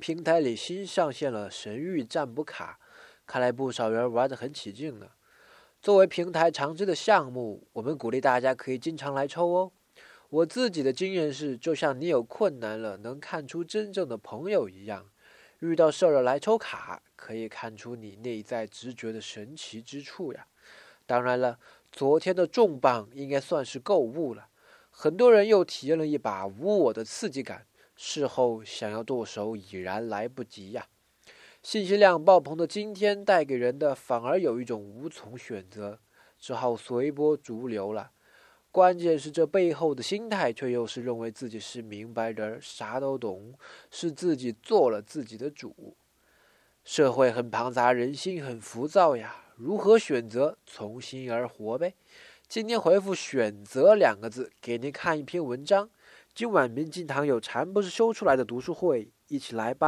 平台里新上线了神域占卜卡，看来不少人玩得很起劲呢。作为平台常知的项目，我们鼓励大家可以经常来抽哦。我自己的经验是，就像你有困难了能看出真正的朋友一样，遇到事儿了来抽卡，可以看出你内在直觉的神奇之处呀。当然了，昨天的重磅应该算是购物了，很多人又体验了一把无我的刺激感，事后想要剁手已然来不及呀。信息量爆棚的今天带给人的反而有一种无从选择，只好随波逐流了。关键是这背后的心态，却又是认为自己是明白人，啥都懂，是自己做了自己的主。社会很庞杂，人心很浮躁呀，如何选择？从心而活呗。今天回复“选择”两个字，给您看一篇文章。今晚明镜堂有禅不是修出来的读书会，一起来吧。